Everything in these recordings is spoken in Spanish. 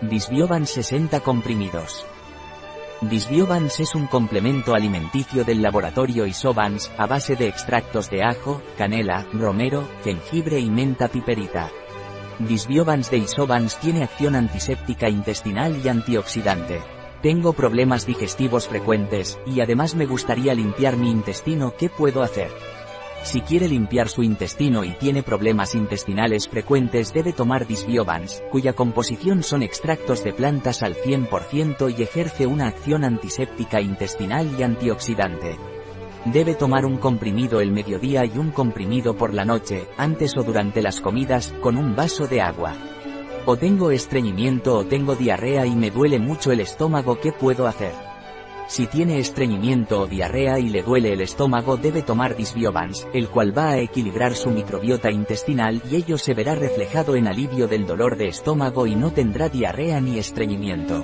Disbiobans 60 comprimidos. Disbiobans es un complemento alimenticio del laboratorio Isobans, a base de extractos de ajo, canela, romero, jengibre y menta piperita. Disbiobans de Isobans tiene acción antiséptica intestinal y antioxidante. Tengo problemas digestivos frecuentes, y además me gustaría limpiar mi intestino, ¿qué puedo hacer? Si quiere limpiar su intestino y tiene problemas intestinales frecuentes debe tomar Disbiobans, cuya composición son extractos de plantas al 100% y ejerce una acción antiséptica intestinal y antioxidante. Debe tomar un comprimido el mediodía y un comprimido por la noche, antes o durante las comidas, con un vaso de agua. O tengo estreñimiento o tengo diarrea y me duele mucho el estómago, ¿qué puedo hacer? Si tiene estreñimiento o diarrea y le duele el estómago debe tomar Disbiobans, el cual va a equilibrar su microbiota intestinal y ello se verá reflejado en alivio del dolor de estómago y no tendrá diarrea ni estreñimiento.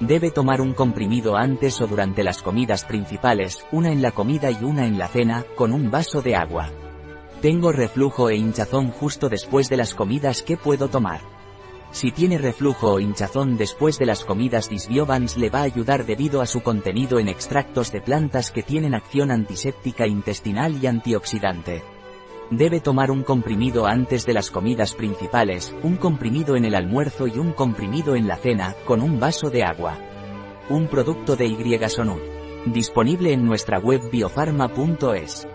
Debe tomar un comprimido antes o durante las comidas principales, una en la comida y una en la cena, con un vaso de agua. Tengo reflujo e hinchazón justo después de las comidas, ¿qué puedo tomar? Si tiene reflujo o hinchazón después de las comidas Disbiobans le va a ayudar debido a su contenido en extractos de plantas que tienen acción antiséptica intestinal y antioxidante. Debe tomar un comprimido antes de las comidas principales, un comprimido en el almuerzo y un comprimido en la cena, con un vaso de agua. Un producto de Y Disponible en nuestra web biofarma.es.